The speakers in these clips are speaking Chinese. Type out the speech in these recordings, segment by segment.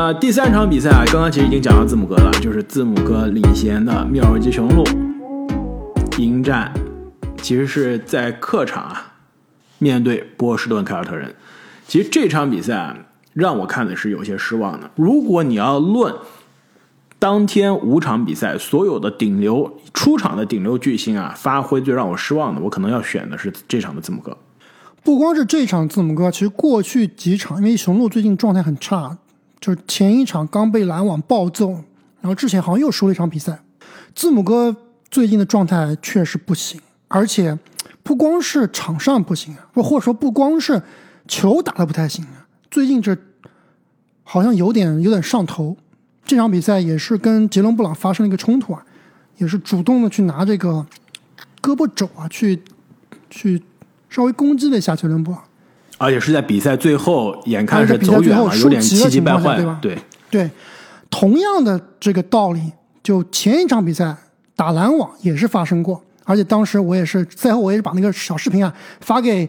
那第三场比赛啊，刚刚其实已经讲到字母哥了，就是字母哥领衔的密尔沃基雄鹿迎战，其实是在客场啊，面对波士顿凯尔特人。其实这场比赛啊，让我看的是有些失望的。如果你要论当天五场比赛所有的顶流出场的顶流巨星啊，发挥最让我失望的，我可能要选的是这场的字母哥。不光是这场字母哥，其实过去几场，因为雄鹿最近状态很差。就是前一场刚被篮网暴揍，然后之前好像又输了一场比赛。字母哥最近的状态确实不行，而且不光是场上不行啊，或或者说不光是球打的不太行啊，最近这好像有点有点上头。这场比赛也是跟杰伦布朗发生了一个冲突啊，也是主动的去拿这个胳膊肘啊去去稍微攻击了一下杰伦布朗。而且是在比赛最后，眼看着走远了，有点气急败坏，对吧？对对，同样的这个道理，就前一场比赛打篮网也是发生过，而且当时我也是赛后我也是把那个小视频啊发给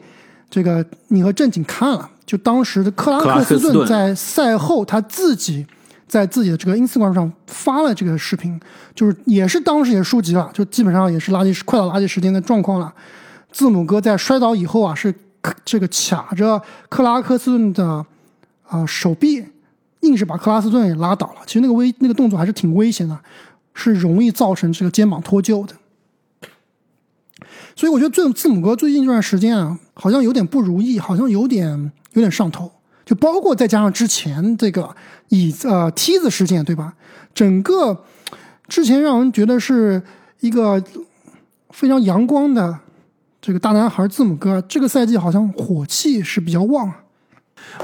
这个你和正经看了，就当时的克拉克斯顿在赛后他自己在自己的这个 Instagram 上发了这个视频，就是也是当时也输急了，就基本上也是垃圾快到垃圾时间的状况了。字母哥在摔倒以后啊是。这个卡着克拉克斯顿的啊手臂，硬是把克拉斯顿也拉倒了。其实那个危那个动作还是挺危险的，是容易造成这个肩膀脱臼的。所以我觉得字字母哥最近这段时间啊，好像有点不如意，好像有点有点上头。就包括再加上之前这个椅子呃梯子事件，对吧？整个之前让人觉得是一个非常阳光的。这个大男孩字母哥，这个赛季好像火气是比较旺。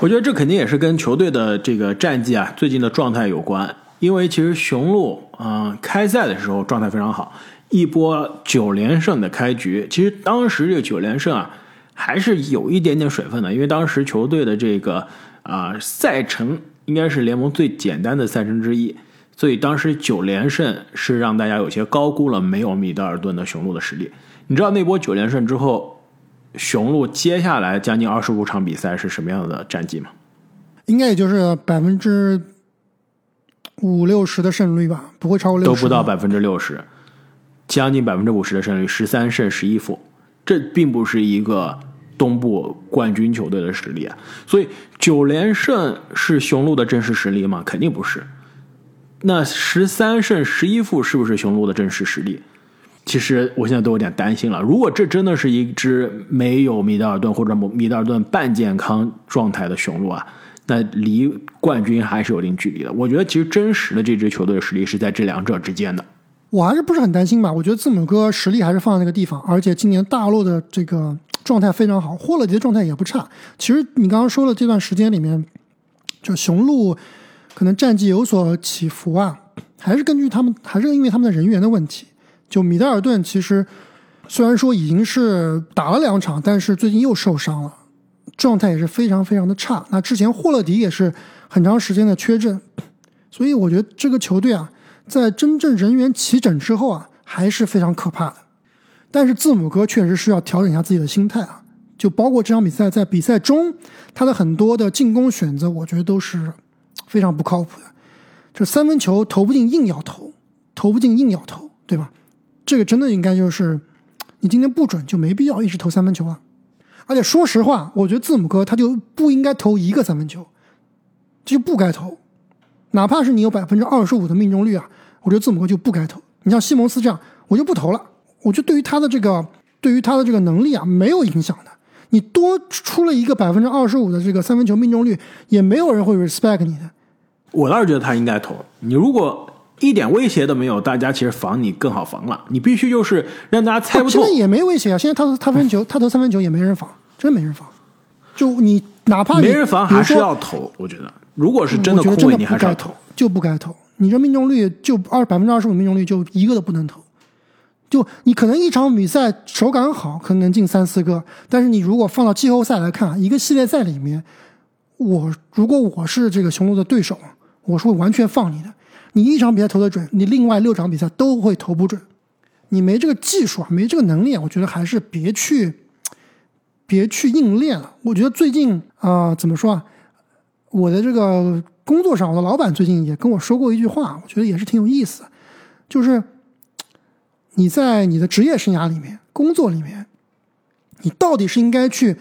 我觉得这肯定也是跟球队的这个战绩啊，最近的状态有关。因为其实雄鹿啊，开赛的时候状态非常好，一波九连胜的开局。其实当时这个九连胜啊，还是有一点点水分的，因为当时球队的这个啊赛程应该是联盟最简单的赛程之一，所以当时九连胜是让大家有些高估了没有米德尔顿的雄鹿的实力。你知道那波九连胜之后，雄鹿接下来将近二十五场比赛是什么样的战绩吗？应该也就是百分之五六十的胜率吧，不会超过六十。都不到百分之六十，将近百分之五十的胜率，十三胜十一负，这并不是一个东部冠军球队的实力啊。所以九连胜是雄鹿的真实实力吗？肯定不是。那十三胜十一负是不是雄鹿的真实实力？其实我现在都有点担心了。如果这真的是一支没有米德尔顿或者米德尔顿半健康状态的雄鹿啊，那离冠军还是有一定距离的。我觉得其实真实的这支球队的实力是在这两者之间的。我还是不是很担心吧？我觉得字母哥实力还是放在那个地方，而且今年大陆的这个状态非常好，霍勒迪的状态也不差。其实你刚刚说的这段时间里面，就雄鹿可能战绩有所起伏啊，还是根据他们，还是因为他们的人员的问题。就米德尔顿其实虽然说已经是打了两场，但是最近又受伤了，状态也是非常非常的差。那之前霍勒迪也是很长时间的缺阵，所以我觉得这个球队啊，在真正人员齐整之后啊，还是非常可怕的。但是字母哥确实是要调整一下自己的心态啊，就包括这场比赛在比赛中他的很多的进攻选择，我觉得都是非常不靠谱的。这三分球投不进硬要投，投不进硬要投，对吧？这个真的应该就是，你今天不准就没必要一直投三分球啊！而且说实话，我觉得字母哥他就不应该投一个三分球，就不该投，哪怕是你有百分之二十五的命中率啊，我觉得字母哥就不该投。你像西蒙斯这样，我就不投了。我就对于他的这个，对于他的这个能力啊，没有影响的。你多出了一个百分之二十五的这个三分球命中率，也没有人会 respect 你的。我倒是觉得他应该投。你如果。一点威胁都没有，大家其实防你更好防了。你必须就是让大家猜不透。现在也没威胁啊！现在他他分球，他投 三分球也没人防，真没人防。就你哪怕没人防，还是要投。我觉得，如果是真的空位，你还是要投，就不该投。你这命中率就二百分之二十五命中率，就一个都不能投。就你可能一场比赛手感好，可能能进三四个，但是你如果放到季后赛来看，一个系列赛里面，我如果我是这个雄鹿的对手，我是会完全放你的。你一场比赛投的准，你另外六场比赛都会投不准。你没这个技术啊，没这个能力，我觉得还是别去，别去硬练了。我觉得最近啊，怎么说啊？我的这个工作上，我的老板最近也跟我说过一句话，我觉得也是挺有意思，就是你在你的职业生涯里面、工作里面，你到底是应该去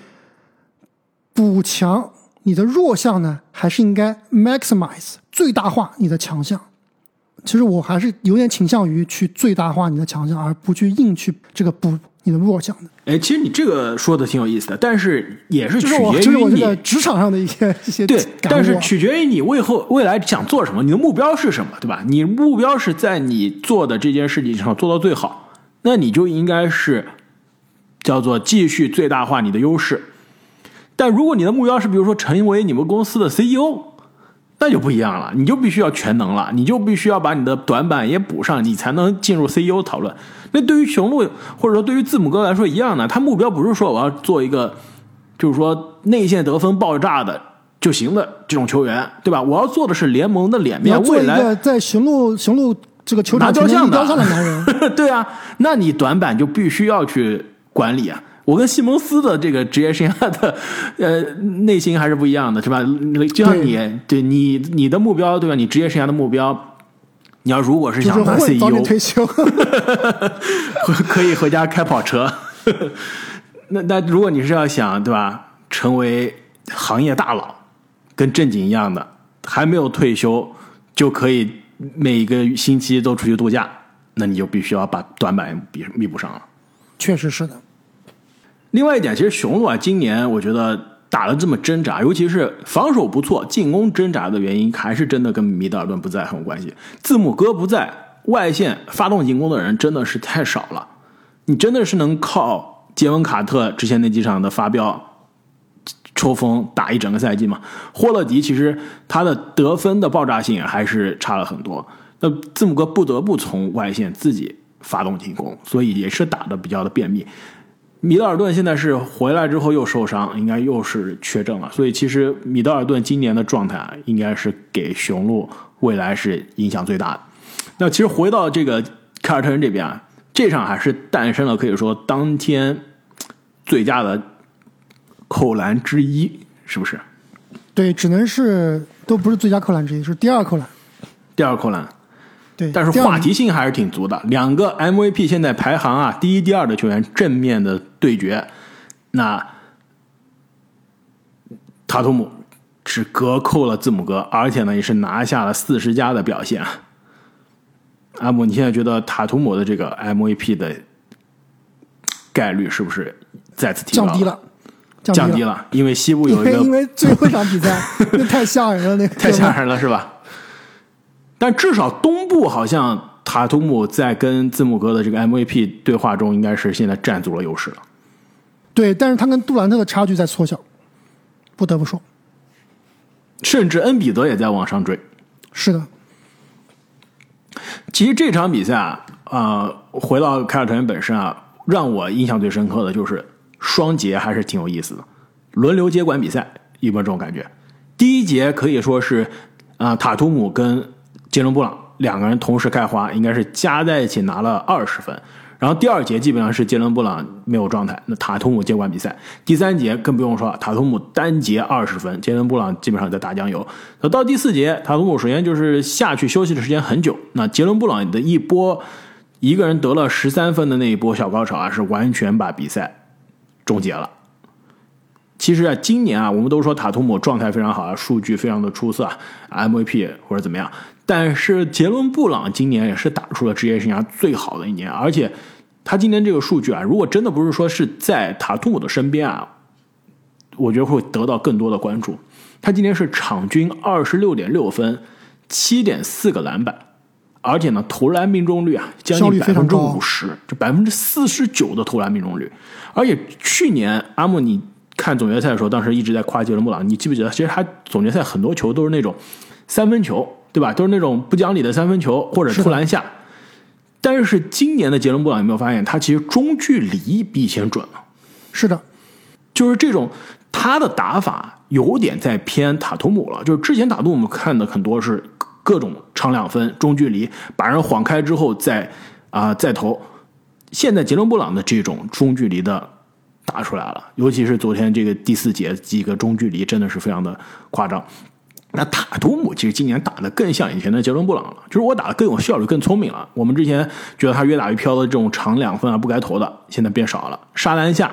补强你的弱项呢，还是应该 maximize 最大化你的强项？其实我还是有点倾向于去最大化你的强项，而不去硬去这个补你的弱项的。哎，其实你这个说的挺有意思的，但是也是取决于你职场上的一些一些对，但是啊取决于你未后未来想做什么，你的目标是什么，对吧？你目标是在你做的这件事情上做到最好，那你就应该是叫做继续最大化你的优势。但如果你的目标是比如说成为你们公司的 CEO，那就不一样了，你就必须要全能了，你就必须要把你的短板也补上，你才能进入 CEO 讨论。那对于雄鹿或者说对于字母哥来说一样的，他目标不是说我要做一个就是说内线得分爆炸的就行的这种球员，对吧？我要做的是联盟的脸面，未来在雄鹿雄鹿这个球场拿雕像的男人。对啊，那你短板就必须要去管理啊。我跟西蒙斯的这个职业生涯的 呃内心还是不一样的，是吧？就像你对你你的目标对吧？你职业生涯的目标，你要如果是想当 CEO，退休，可以回家开跑车。那那如果你是要想对吧，成为行业大佬，跟正经一样的，还没有退休就可以每个星期都出去度假，那你就必须要把短板弥弥补上了。确实是的。另外一点，其实雄鹿啊，今年我觉得打的这么挣扎，尤其是防守不错，进攻挣扎的原因，还是真的跟米德尔顿不在很有关系。字母哥不在，外线发动进攻的人真的是太少了。你真的是能靠杰文卡特之前那几场的发飙抽风打一整个赛季吗？霍勒迪其实他的得分的爆炸性还是差了很多。那字母哥不得不从外线自己发动进攻，所以也是打的比较的便秘。米德尔顿现在是回来之后又受伤，应该又是缺阵了，所以其实米德尔顿今年的状态啊，应该是给雄鹿未来是影响最大的。那其实回到这个凯尔特人这边啊，这场还是诞生了可以说当天最佳的扣篮之一，是不是？对，只能是都不是最佳扣篮之一，是第二扣篮。第二扣篮，对，但是话题性还是挺足的。两个 MVP 现在排行啊，第一、第二的球员正面的对决，那塔图姆是隔扣了字母哥，而且呢也是拿下了四十加的表现啊。阿姆，你现在觉得塔图姆的这个 MVP 的概率是不是再次提高降低了，降低了？因为西部因为因有一个因为最后一场比赛 那太吓人了，那个 太吓人了，是吧？但至少东部好像塔图姆在跟字母哥的这个 MVP 对话中，应该是现在占足了优势了。对，但是他跟杜兰特的差距在缩小，不得不说，甚至恩比德也在往上追。是的，其实这场比赛啊，呃，回到凯尔特人本身啊，让我印象最深刻的就是双节还是挺有意思的，轮流接管比赛，有没有这种感觉？第一节可以说是啊、呃塔图姆跟杰伦布朗两个人同时开花，应该是加在一起拿了二十分。然后第二节基本上是杰伦布朗没有状态，那塔图姆接管比赛。第三节更不用说，塔图姆单节二十分，杰伦布朗基本上在打酱油。那到第四节，塔图姆首先就是下去休息的时间很久，那杰伦布朗的一波一个人得了十三分的那一波小高潮啊，是完全把比赛终结了。其实啊，今年啊，我们都说塔图姆状态非常好啊，数据非常的出色啊，MVP 或者怎么样。但是杰伦布朗今年也是打出了职业生涯最好的一年，而且他今年这个数据啊，如果真的不是说是在塔图姆的身边啊，我觉得会得到更多的关注。他今年是场均二十六点六分，七点四个篮板，而且呢，投篮命中率啊将近百分之五十，就百分之四十九的投篮命中率。而且去年阿莫你看总决赛的时候，当时一直在夸杰伦布朗，你记不记得？其实他总决赛很多球都是那种三分球，对吧？都是那种不讲理的三分球或者投篮下。但是今年的杰伦布朗有没有发现，他其实中距离比以前准了？是的，就是这种他的打法有点在偏塔图姆了。就是之前塔图姆看的很多是各种长两分、中距离，把人晃开之后再啊、再投。现在杰伦布朗的这种中距离的打出来了，尤其是昨天这个第四节几个中距离真的是非常的夸张。那塔图姆其实今年打的更像以前的杰伦布朗了，就是我打的更有效率、更聪明了。我们之前觉得他越打越飘的这种长两分啊不该投的，现在变少了。沙篮下，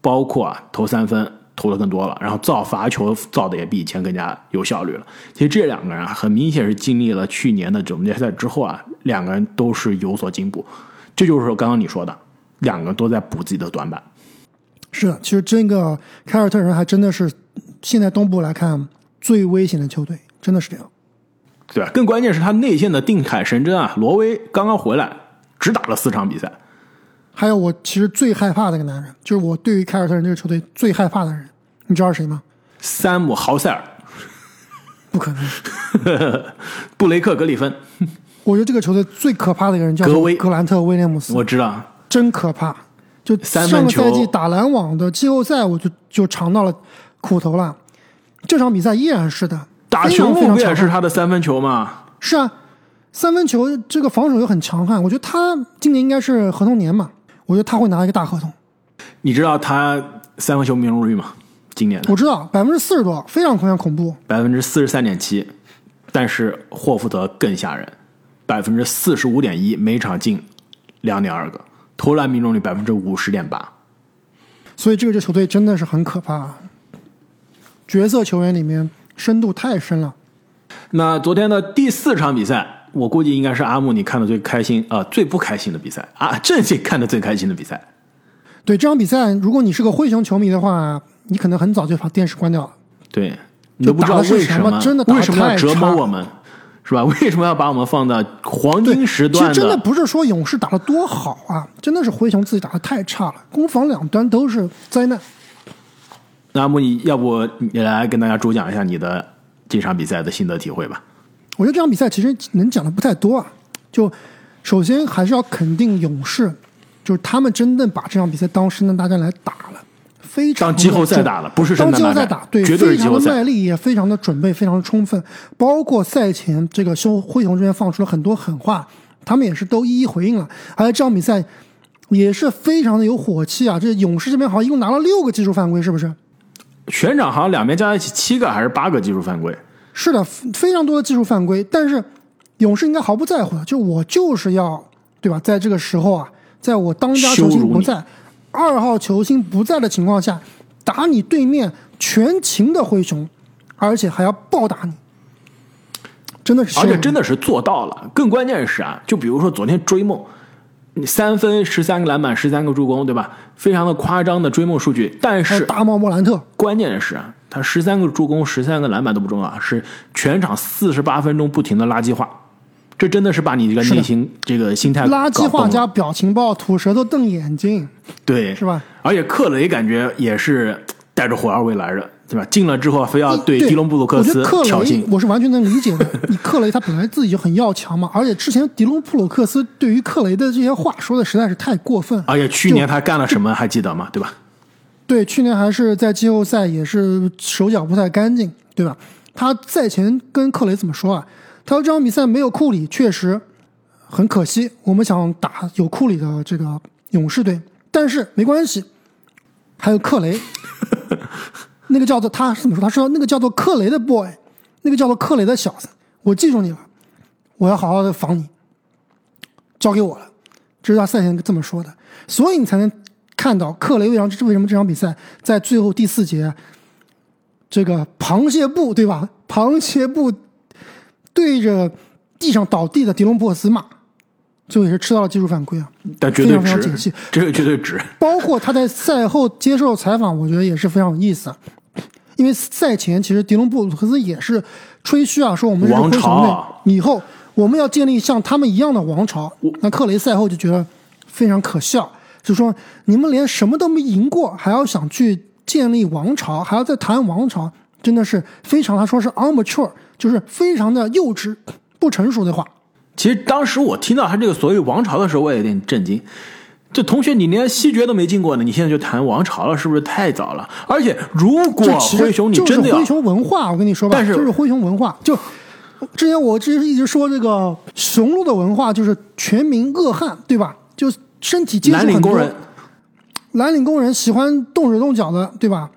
包括啊投三分投的更多了，然后造罚球造的也比以前更加有效率了。其实这两个人啊，很明显是经历了去年的总决赛之后啊，两个人都是有所进步。这就是刚刚你说的，两个都在补自己的短板。是的，其实这个凯尔特人还真的是现在东部来看最危险的球队，真的是这样。对吧？更关键是他内线的定海神针啊，罗威刚刚回来，只打了四场比赛。还有我其实最害怕的一个男人，就是我对于凯尔特人这个球队最害怕的人，你知道是谁吗？山姆豪塞尔、不可能，布雷克格里芬，我觉得这个球队最可怕的一个人叫格威格兰特威廉姆斯，我知道，真可怕。就上个赛季打篮网的季后赛，我就就尝到了苦头了。这场比赛依然是的，打非常雄鹿不也是他的三分球吗？是啊，三分球这个防守又很强悍，我觉得他今年应该是合同年嘛，我觉得他会拿一个大合同。你知道他三分球命中率吗？今年的我知道百分之四十多，非常非常恐怖。百分之四十三点七，但是霍福德更吓人，百分之四十五点一，每场进两点二个，投篮命中率百分之五十点八。所以这个这球队真的是很可怕，角色球员里面深度太深了。那昨天的第四场比赛，我估计应该是阿木你看的最开心啊、呃最不开心的比赛啊，正经看的最开心的比赛。对这场比赛，如果你是个灰熊球迷的话，你可能很早就把电视关掉了。对，你都不知道为什什么真的为什么要太折磨差我们，是吧？为什么要把我们放到黄金时段其实真的不是说勇士打的多好啊，真的是灰熊自己打的太差了，攻防两端都是灾难。那阿木，你要不你来跟大家主讲一下你的这场比赛的心得体会吧？我觉得这场比赛其实能讲的不太多啊。就首先还是要肯定勇士，就是他们真的把这场比赛当圣诞大战来打了，非常当季后赛打了不是圣当季后赛打，对，绝对是非常的卖力，也非常的准备，非常的充分。包括赛前这个休灰熊这边放出了很多狠话，他们也是都一一回应了。而且这场比赛也是非常的有火气啊！这勇士这边好像一共拿了六个技术犯规，是不是？全场好像两边加在一起七个还是八个技术犯规，是的，非常多的技术犯规，但是勇士应该毫不在乎的，就我就是要，对吧？在这个时候啊，在我当家球星不在，二号球星不在的情况下，打你对面全勤的灰熊，而且还要暴打你，真的是而，且真的是做到了。更关键是啊，就比如说昨天追梦，你三分十三个篮板十三个助攻，对吧？非常的夸张的追梦数据，但是大帽莫兰特，关键的是啊，他十三个助攻、十三个篮板都不重要，是全场四十八分钟不停的垃圾话，这真的是把你这个内心这个心态垃圾话加表情包，吐舌头瞪眼睛，对是吧？而且克雷感觉也是带着火药味来的，对吧？进了之后非要对对迪隆布鲁克斯挑衅，我是完全能理解的。你克雷他本来自己就很要强嘛，而且之前迪隆布鲁克斯对于克雷的这些话说的实在是太过分。而且去年他干了什么还记得吗？对吧？对，去年还是在季后赛也是手脚不太干净，对吧？他赛前跟克雷怎么说啊？他说这场比赛没有库里，确实很可惜。我们想打有库里的这个勇士队，但是没关系，还有克雷。那个叫做他是怎么说？他说那个叫做克雷的 boy，那个叫做克雷的小子，我记住你了，我要好好的防你，交给我了。这是他赛前这么说的，所以你才能看到克雷为什么为什么这场比赛在最后第四节，这个螃蟹步对吧？螃蟹步对着地上倒地的迪隆布克斯骂，最后也是吃到了技术犯规啊。但绝对非常非常解气值，这个绝对值。包括他在赛后接受采访，我觉得也是非常有意思。因为赛前其实迪隆布鲁克斯也是吹嘘啊，说我们是王灰熊朝队，以后我们要建立像他们一样的王朝。那克雷赛后就觉得非常可笑，就说你们连什么都没赢过，还要想去建立王朝，还要再谈王朝，真的是非常他说是 amateur，就是非常的幼稚、不成熟的话。其实当时我听到他这个所谓王朝的时候，我也有点震惊。这同学，你连西决都没进过呢，你现在就谈王朝了，是不是太早了？而且，如果灰熊你真的要灰熊文化，我跟你说吧，但是就是灰熊文化。就之前我之前一直说这个雄鹿的文化就是全民恶汉，对吧？就身体接触很多蓝领工人，蓝领工人喜欢动手动脚的，对吧？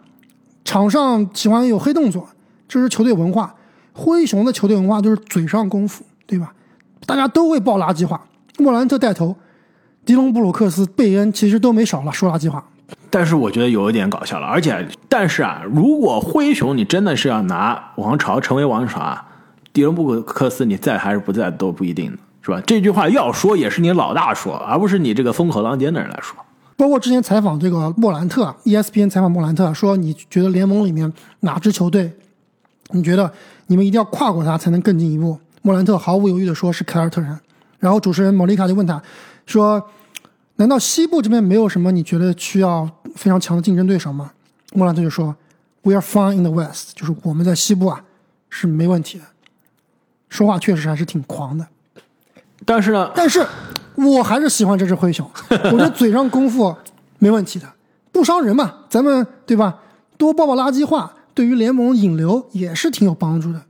场上喜欢有黑动作，这是球队文化。灰熊的球队文化就是嘴上功夫，对吧？大家都会爆垃圾话。莫兰特带头，迪隆布鲁克斯、贝恩其实都没少了说垃圾话。但是我觉得有一点搞笑了，而且，但是啊，如果灰熊你真的是要拿王朝成为王朝啊，迪隆布鲁克斯你在还是不在都不一定呢，是吧？这句话要说也是你老大说，而不是你这个风口浪尖的人来说。包括之前采访这个莫兰特，ESPN 采访莫兰特说，你觉得联盟里面哪支球队，你觉得你们一定要跨过他才能更进一步？莫兰特毫无犹豫的说是凯尔特人。然后主持人莫妮卡就问他，说：“难道西部这边没有什么你觉得需要非常强的竞争对手吗？”莫兰特就说：“We are fine in the West，就是我们在西部啊是没问题的。”说话确实还是挺狂的。但是呢，但是我还是喜欢这只灰熊，我觉得嘴上功夫没问题的，不伤人嘛，咱们对吧？多爆爆垃圾话，对于联盟引流也是挺有帮助的。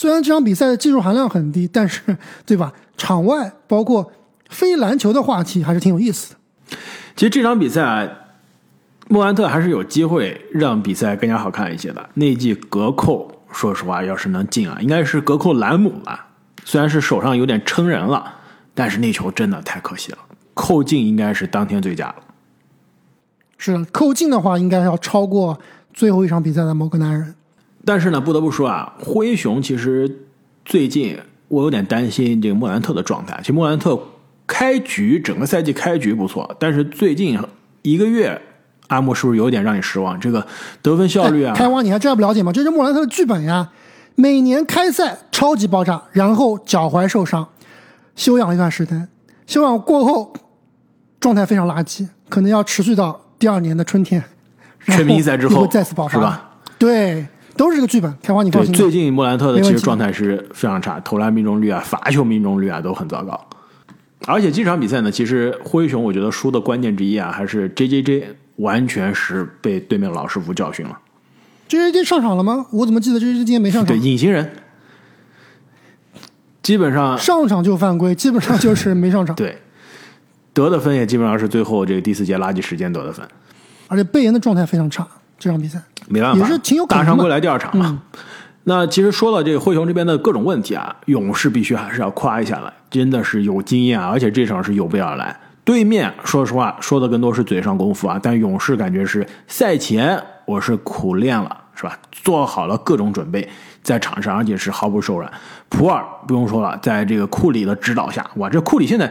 虽然这场比赛的技术含量很低，但是 对吧？场外包括非篮球的话题还是挺有意思的。其实这场比赛，啊莫兰特还是有机会让比赛更加好看一些的。那记隔扣，说实话，要是能进啊，应该是隔扣兰姆吧。虽然是手上有点撑人了，但是那球真的太可惜了。扣进应该是当天最佳了。是的，扣进的话应该要超过最后一场比赛的某个男人。但是呢，不得不说啊，灰熊其实最近。我有点担心这个莫兰特的状态。其实莫兰特开局整个赛季开局不错，但是最近一个月，阿莫是不是有点让你失望？这个得分效率啊，开荒你还真不了解吗？这是莫兰特的剧本呀。每年开赛超级爆炸，然后脚踝受伤，休养一段时间，休养过后状态非常垃圾，可能要持续到第二年的春天，全明星赛之后再次爆发，是吧？对。都是这个剧本，开花你放心。最近莫兰特的其实状态是非常差，投篮命中率啊、罚球命中率啊都很糟糕。而且这场比赛呢，其实灰熊我觉得输的关键之一啊，还是 J J J 完全是被对面老师傅教训了。J J J 上场了吗？我怎么记得 J J J 今天没上场？对，隐形人，基本上上场就犯规，基本上就是没上场。对，得的分也基本上是最后这个第四节垃圾时间得的分。而且贝恩的状态非常差。这场比赛没办法，也是挺有大伤归来第二场嘛。那其实说到这个灰熊这边的各种问题啊，勇士必须还是要夸一下了，真的是有经验啊，而且这场是有备而来。对面说实话说的更多是嘴上功夫啊，但勇士感觉是赛前我是苦练了，是吧？做好了各种准备，在场上而且是毫不手软。普尔不用说了，在这个库里的指导下，哇，这库里现在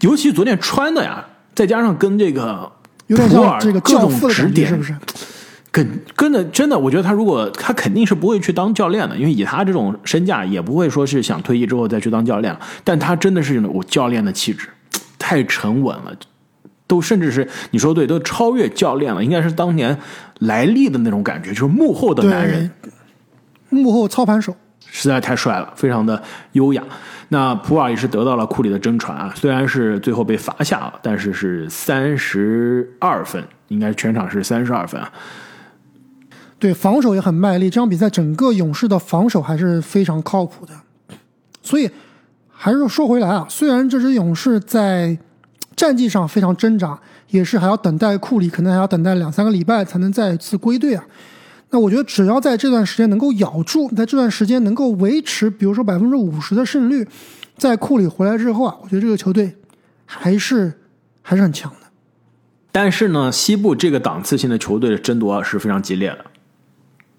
尤其昨天穿的呀，再加上跟这个普尔这个各种指点，是不是？跟跟着真的，我觉得他如果他肯定是不会去当教练的，因为以他这种身价，也不会说是想退役之后再去当教练。但他真的是我教练的气质，太沉稳了，都甚至是你说对，都超越教练了，应该是当年莱利的那种感觉，就是幕后的男人，幕后操盘手，实在太帅了，非常的优雅。那普尔也是得到了库里的真传啊，虽然是最后被罚下了，但是是三十二分，应该全场是三十二分啊。对，防守也很卖力。这场比赛整个勇士的防守还是非常靠谱的。所以还是说回来啊，虽然这支勇士在战绩上非常挣扎，也是还要等待库里，可能还要等待两三个礼拜才能再次归队啊。那我觉得只要在这段时间能够咬住，在这段时间能够维持，比如说百分之五十的胜率，在库里回来之后啊，我觉得这个球队还是还是很强的。但是呢，西部这个档次性的球队的争夺是非常激烈的。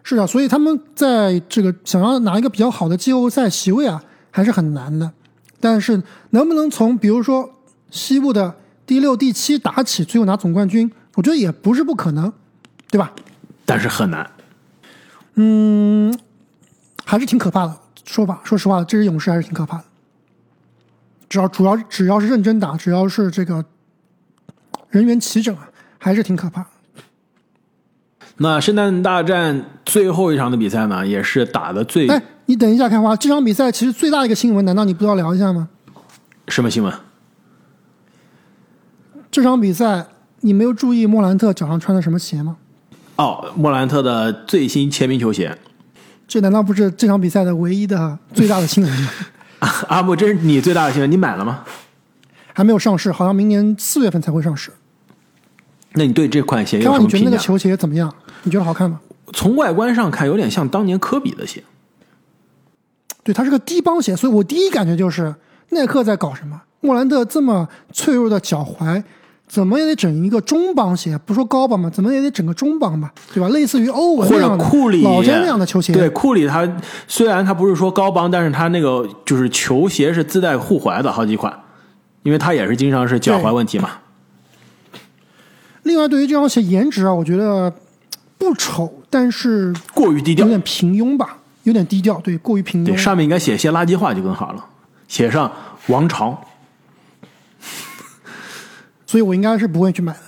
是啊，所以他们在这个想要拿一个比较好的季后赛席位啊，还是很难的。但是能不能从比如说西部的第六、第七打起，最后拿总冠军，我觉得也不是不可能，对吧？但是很难。嗯，还是挺可怕的。说吧，说实话，这支勇士还是挺可怕的。只要主要只要是认真打，只要是这个人员齐整啊，还是挺可怕。那圣诞大战最后一场的比赛呢，也是打的最……哎，你等一下，开花，这场比赛其实最大的一个新闻，难道你不要聊一下吗？什么新闻？这场比赛你没有注意莫兰特脚上穿的什么鞋吗？哦，莫兰特的最新签名球鞋。这难道不是这场比赛的唯一的最大的新闻吗？阿木，这是你最大的新闻，你买了吗？还没有上市，好像明年四月份才会上市。那你对这款鞋有什么评价？你觉得那个球鞋怎么样？你觉得好看吗？从外观上看有点像当年科比的鞋。对，它是个低帮鞋，所以我第一感觉就是耐克在搞什么？莫兰特这么脆弱的脚踝，怎么也得整一个中帮鞋，不说高帮吧，怎么也得整个中帮吧，对吧？类似于欧文或者库里老詹那样的球鞋。对，库里他虽然他不是说高帮，但是他那个就是球鞋是自带护踝的好几款，因为他也是经常是脚踝问题嘛。另外，对于这双鞋颜值啊，我觉得不丑，但是过于低调有，点平庸吧，有点低调，对，过于平庸对，庸。上面应该写些垃圾话就更好了，写上王朝。所以我应该是不会去买的。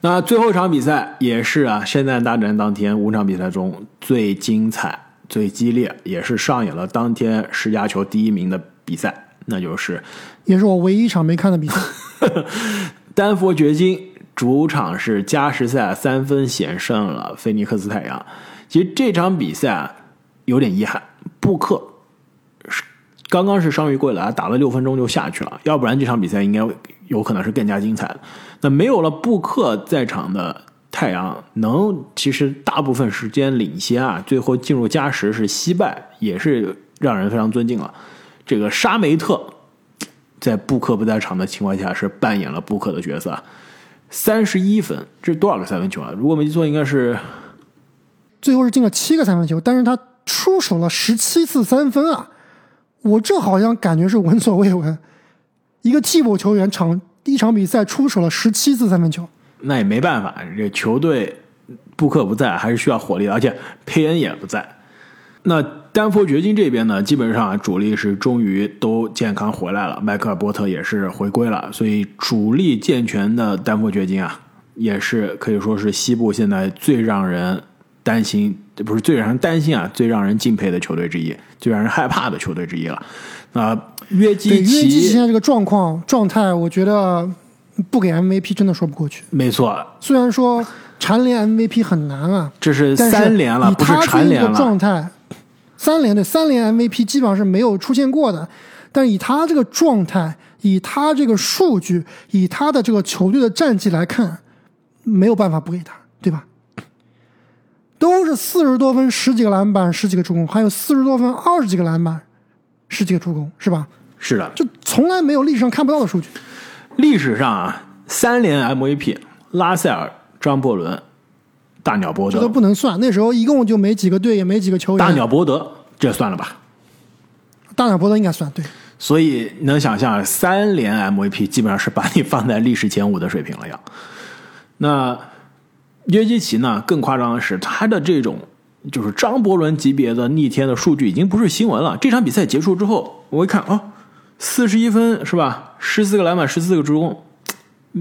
那最后一场比赛也是啊，圣诞大战当天五场比赛中最精彩、最激烈，也是上演了当天十佳球第一名的比赛，那就是也是我唯一一场没看的比赛。丹佛掘金主场是加时赛三分险胜了菲尼克斯太阳。其实这场比赛啊有点遗憾，布克是刚刚是伤愈归来，打了六分钟就下去了，要不然这场比赛应该有可能是更加精彩的。那没有了布克在场的太阳，能其实大部分时间领先啊，最后进入加时是惜败，也是让人非常尊敬了。这个沙梅特在布克不在场的情况下是扮演了布克的角色，三十一分，这是多少个三分球啊？如果没记错，应该是最后是进了七个三分球，但是他出手了十七次三分啊！我这好像感觉是闻所未闻，一个替补球员场一场比赛出手了十七次三分球，那也没办法，这球队布克不在，还是需要火力，而且佩恩也不在。那丹佛掘金这边呢，基本上主力是终于都健康回来了，迈克尔波特也是回归了，所以主力健全的丹佛掘金啊，也是可以说是西部现在最让人担心，不是最让人担心啊，最让人敬佩的球队之一，最让人害怕的球队之一了。那约对基约基奇现，在这个状况状态，我觉得不给 MVP 真的说不过去。没错，虽然说蝉联 MVP 很难啊，这是三连了，以不是蝉联了。状态，三连的三连 MVP 基本上是没有出现过的。但以他这个状态，以他这个数据，以他的这个球队的战绩来看，没有办法不给他，对吧？都是四十多分、十几个篮板、十几个助攻，还有四十多分、二十几个篮板、十几个助攻，是吧？是的，就从来没有历史上看不到的数据。历史上啊，三连 MVP，拉塞尔、张伯伦、大鸟伯这都德、不能算，那时候一共就没几个队，也没几个球员。大鸟伯德，这算了吧？大鸟伯德应该算对。所以能想象，三连 MVP 基本上是把你放在历史前五的水平了呀。那约基奇呢？更夸张的是，他的这种就是张伯伦级别的逆天的数据已经不是新闻了。这场比赛结束之后，我一看啊，四十一分是吧？十四个篮板，十四个助攻，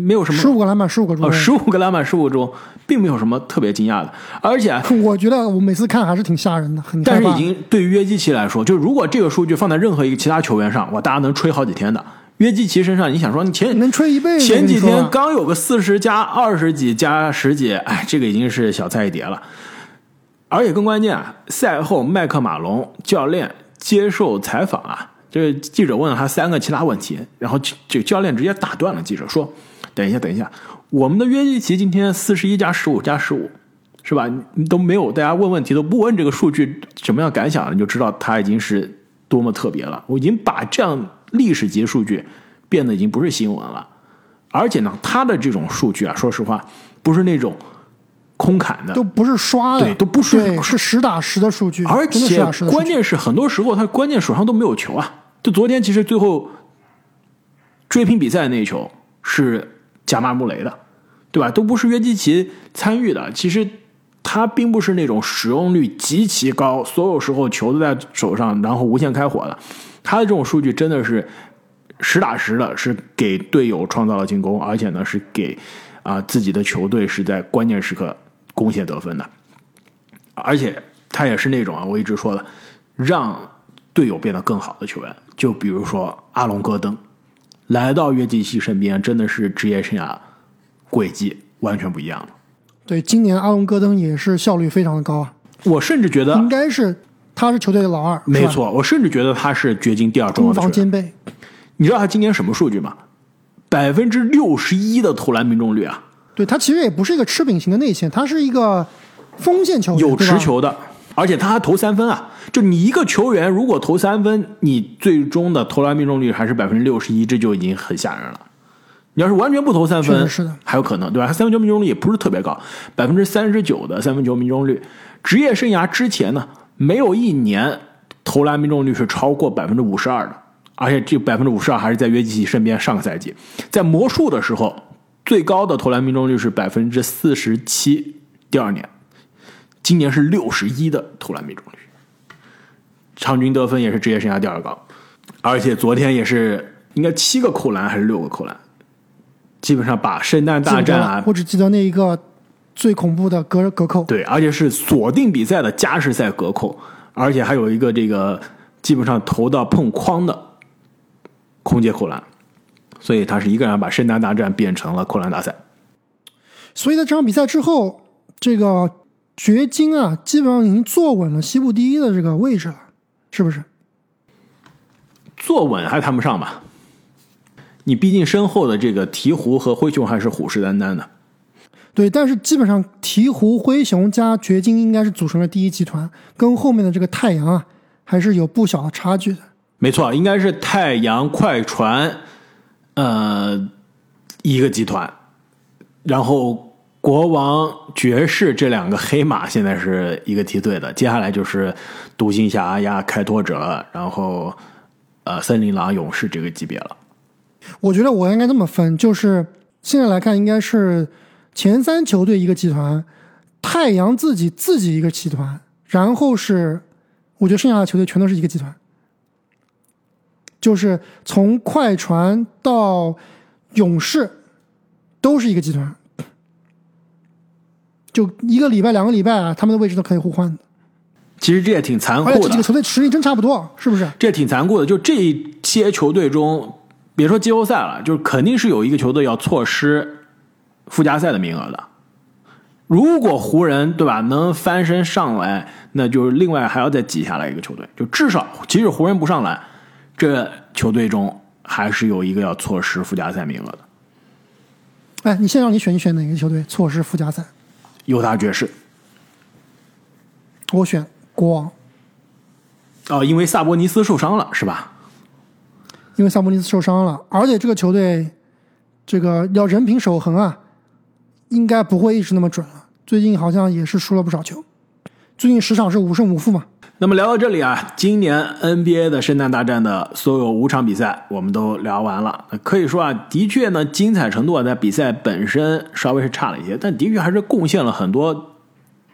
没有什么十五个篮板，十五个助哦，攻。十五个篮板，十五个助攻，并没有什么特别惊讶的。而且啊，我觉得我每次看还是挺吓人的，很但是已经对于约基奇来说，就如果这个数据放在任何一个其他球员上，哇，大家能吹好几天的。约基奇身上，你想说你前能吹一辈子。前几天刚有个四十加二十几加十几，哎，这个已经是小菜一碟了。而且更关键啊，赛后麦克马龙教练接受采访啊，这个记者问了他三个其他问题，然后这个教练直接打断了记者，说：“等一下，等一下，我们的约基奇今天四十一加十五加十五，是吧？你都没有大家问问题都不问这个数据什么样感想，你就知道他已经是多么特别了。我已经把这样历史级数据变得已经不是新闻了。”而且呢，他的这种数据啊，说实话，不是那种空砍的，都不是刷的，对都不是是实打实的数据，而且关键是很多时候他关键手上都没有球啊。就昨天其实最后追平比赛的那一球是贾马穆雷的，对吧？都不是约基奇参与的。其实他并不是那种使用率极其高，所有时候球都在手上，然后无限开火的。他的这种数据真的是实打实的，是给队友创造了进攻，而且呢是给啊、自己的球队是在关键时刻贡献得分的。而且他也是那种啊，我一直说的，让队友变得更好的球员。就比如说阿隆戈登，来到约基奇身边，真的是职业生涯轨迹完全不一样了。对，今年阿隆戈登也是效率非常的高啊，我甚至觉得应，该是他是球队的老二，没错，我甚至觉得他是掘金第二中锋。兼备。你知道他今年什么数据吗？百分之六十一的投篮命中率啊！对他其实也不是一个吃饼型的内线，他是一个锋线球员有持球的，而且他还投三分啊！就你一个球员如果投三分，你最终的投篮命中率还是百分之六十一，这就已经很吓人了。你要是完全不投三分，是的还有可能，对吧？他三分球命中率也不是特别高，百分之三十九的三分球命中率。职业生涯之前呢，没有一年投篮命中率是超过百分之五十二的，而且这百分之五十二还是在约基奇身边。上个赛季在魔术的时候，最高的投篮命中率是百分之四十七，第二年，今年是六十一的投篮命中率，场均得分也是职业生涯第二高，而且昨天也是应该七个扣篮还是六个扣篮，基本上把圣诞大战啊我只记得那一个最恐怖的隔隔扣，对，而且是锁定比赛的加时赛隔扣，而且还有一个这个基本上投到碰框的空接扣篮，所以他是一个人把圣诞大战变成了扣篮大赛。所以在这场比赛之后，这个掘金啊，基本上已经坐稳了西部第一的这个位置了，是不是？坐稳还谈不上吧，你毕竟身后的这个鹈鹕和灰熊还是虎视眈眈的。对，但是基本上鹈鹕、灰熊加掘金应该是组成了第一集团，跟后面的这个太阳啊，还是有不小的差距的。没错，应该是太阳、快船，呃，一个集团，然后国王、爵士这两个黑马现在是一个梯队的，接下来就是独行侠呀、开拓者，然后呃，森林狼、勇士这个级别了。我觉得我应该这么分，就是现在来看，应该是前三球队一个集团，太阳自己自己一个集团，然后是我觉得剩下的球队全都是一个集团，就是从快船到勇士都是一个集团，就一个礼拜、两个礼拜啊，他们的位置都可以互换的，其实这也挺残酷这几个，球队实力真差不多，是不是？这挺残酷的。就这些球队中，别说季后赛了，就是肯定是有一个球队要错失附加赛的名额的。如果湖人对吧能翻身上来，那就是另外还要再挤下来一个球队，就至少即使湖人不上来，这球队中还是有一个要错失附加赛名额的。哎，你现在让你选，你选哪个球队错失附加赛？犹他爵士我选国王。哦，因为萨博尼斯受伤了是吧？因为萨博尼斯受伤了，而且这个球队这个要人品守恒啊，应该不会一直那么准了。最近好像也是输了不少球，最近十场是五胜五负嘛。那么聊到这里啊，今年 NBA 的圣诞大战的所有五场比赛我们都聊完了。可以说啊，的确呢，精彩程度啊，在比赛本身稍微是差了一些，但的确还是贡献了很多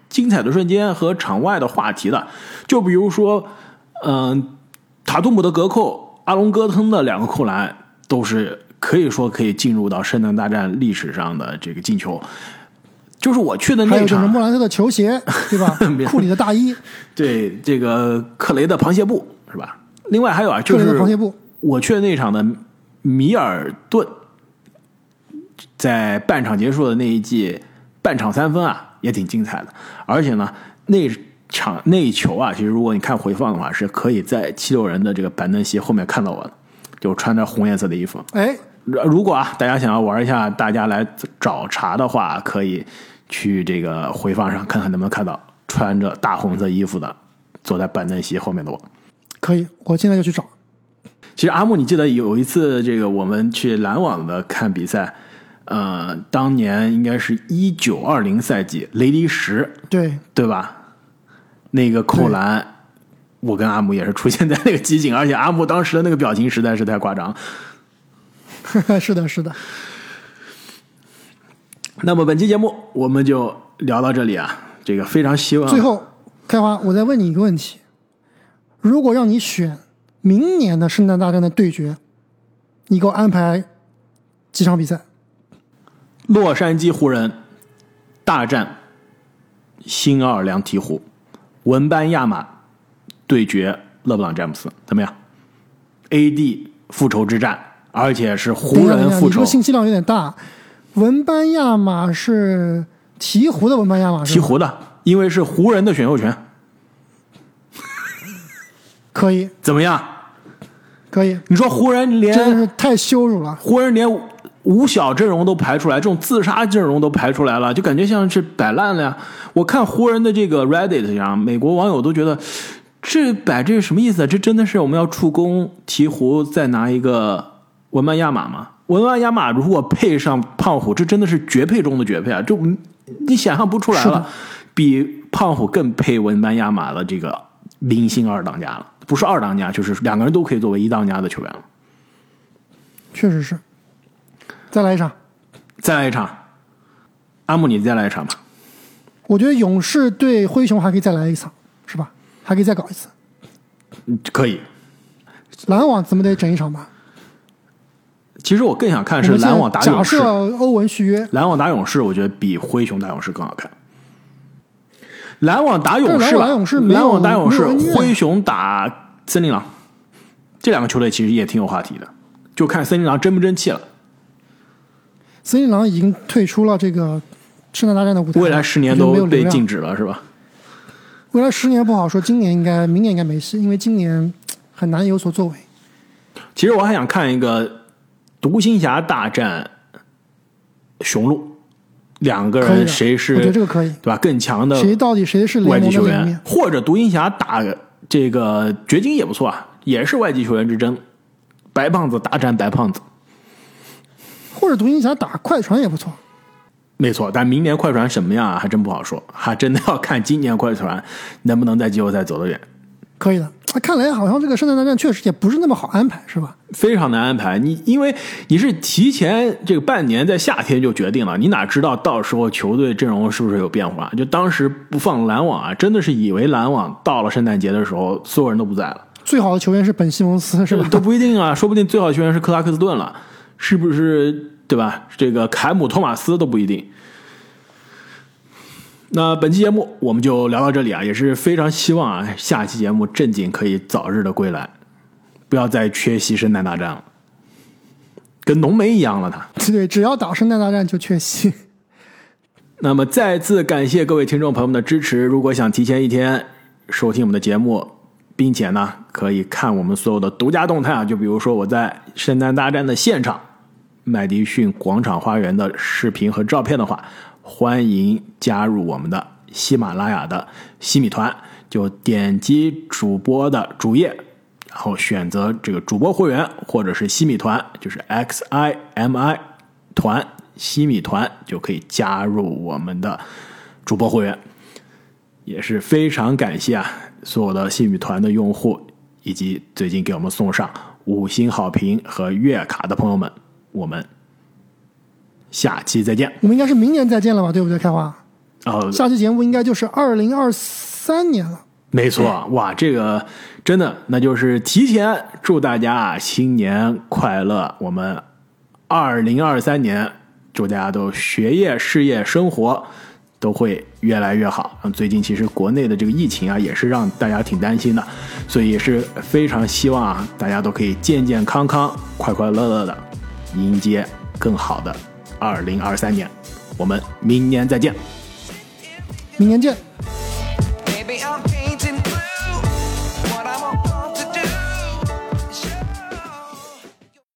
精彩的瞬间和场外的话题的。就比如说，嗯、塔图姆的隔扣，阿隆戈登的两个扣篮，都是可以说可以进入到圣诞大战历史上的这个进球。就是我去的还有就是那场，莫兰特的球鞋，对吧？库里的大衣，对这个克雷的螃蟹布是吧？另外还有啊，就克雷是的螃蟹布，我去的那场的米尔顿，在半场结束的那一季半场三分啊，也挺精彩的。而且呢，那场那一球啊，其实如果你看回放的话，是可以在七六人的这个板凳席后面看到我的，就穿着红颜色的衣服。哎，如果啊，大家想要玩一下，大家来找茬的话，可以去这个回放上看看能不能看到穿着大红色衣服的坐在板凳席后面的我。可以，我现在就去找。其实阿木，你记得有一次这个我们去篮网的看比赛，呃，当年应该是一九二零赛季，雷迪什对，对吧？那个扣篮，我跟阿木也是出现在那个集锦，而且阿木当时的那个表情实在是太夸张。是的，是的。那么本期节目我们就聊到这里啊，这个非常希望最后，开花，我再问你一个问题：如果让你选明年的圣诞大战的对决，你给我安排几场比赛？洛杉矶湖人大战新奥尔良鹈鹕，文班亚马对决勒布朗詹姆斯，怎么样？AD 复仇之战，而且是湖人复仇你这个，信息量有点大。文班亚马是鹈鹕的文班亚马是吧？鹈鹕的，因为是湖人的选秀权，可以，怎么样？可以，你说湖人连真是太羞辱了。湖人连五小阵容都排出来，这种自杀阵容都排出来了，就感觉像是摆烂了呀。我看湖人的这个 Reddit 上，美国网友都觉得这摆这是什么意思啊？这真的是我们要助攻鹈鹕再拿一个文班亚马吗？文班亚马如果配上胖虎，这真的是绝配中的绝配啊！就你想象不出来了，比胖虎更配文班亚马的这个明星二当家了，不是二当家，就是两个人都可以作为一当家的球员了。确实是。再来一场，再来一场，阿姆，你再来一场吧。我觉得勇士对灰熊还可以再来一场，是吧？还可以再搞一次。嗯可以。篮网怎么得整一场吧？其实我更想看是篮网打勇士设，欧文续约，篮网打勇士，我觉得比灰熊打勇士更好看。篮网打勇士吧，篮网打勇士篮网打勇士灰熊打森林狼，这两个球队其实也挺有话题的，就看森林狼争不争气了。森林狼已经退出了这个圣诞大战的舞台，未来十年都被禁止了，是吧？未来十年不好说，今年应该，明年应该没戏，因为今年很难有所作为。其实我还想看一个独行侠大战雄鹿，两个人谁是我觉得这个可以对吧？更强的谁到底谁是外籍球员或者独行侠打这个掘金也不错啊，也是外籍球员之争，白胖子大战白胖子，或者独行侠打快船也不错。没错。但明年快船什么样啊，还真不好说，还真的要看今年快船能不能在季后赛走得远，可以的，啊看来好像这个圣诞大战确实也不是那么好安排，是吧？非常难安排。你因为你是提前这个半年在夏天就决定了，你哪知道到时候球队阵容是不是有变化？就当时不放篮网啊，真的是以为篮网到了圣诞节的时候，所有人都不在了。最好的球员是本西蒙斯，是吧？都不一定啊，说不定最好的球员是克拉克斯顿了，是不是？对吧？这个凯姆托马斯都不一定。那本期节目我们就聊到这里啊，也是非常希望啊，下期节目正经可以早日的归来，不要再缺席圣诞大战了，跟浓眉一样了他。对，只要打圣诞大战就缺席。那么再次感谢各位听众朋友们的支持。如果想提前一天收听我们的节目，并且呢可以看我们所有的独家动态啊，就比如说我在圣诞大战的现场，麦迪逊广场花园的视频和照片的话，欢迎加入我们的喜马拉雅的西米团，就点击主播的主页，然后选择这个主播会员或者是西米团，就是 X I M I 团西米团就可以加入我们的主播会员，也是非常感谢啊所有的西米团的用户以及最近给我们送上五星好评和月卡的朋友们，我们下期再见。我们应该是明年再见了吧，对不对？开花，哦，下期节目应该就是二零二三年了。没错，哇，这个真的，那就是提前祝大家新年快乐！我们二零二三年，祝大家都学业、事业、生活都会越来越好。嗯，最近其实国内的这个疫情啊，也是让大家挺担心的，所以也是非常希望啊，大家都可以健健康康、快快乐乐的迎接更好的二零二三年。我们明年再见。明年见。